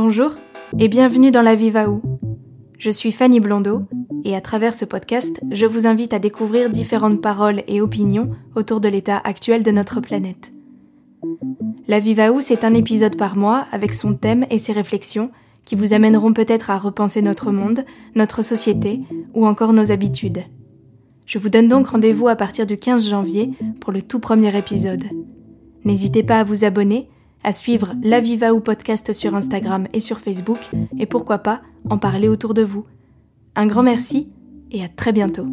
Bonjour et bienvenue dans La Viva Où. Je suis Fanny Blondeau et à travers ce podcast, je vous invite à découvrir différentes paroles et opinions autour de l'état actuel de notre planète. La Viva Où, c'est un épisode par mois avec son thème et ses réflexions qui vous amèneront peut-être à repenser notre monde, notre société ou encore nos habitudes. Je vous donne donc rendez-vous à partir du 15 janvier pour le tout premier épisode. N'hésitez pas à vous abonner, à suivre La Viva ou podcast sur Instagram et sur Facebook, et pourquoi pas en parler autour de vous. Un grand merci et à très bientôt.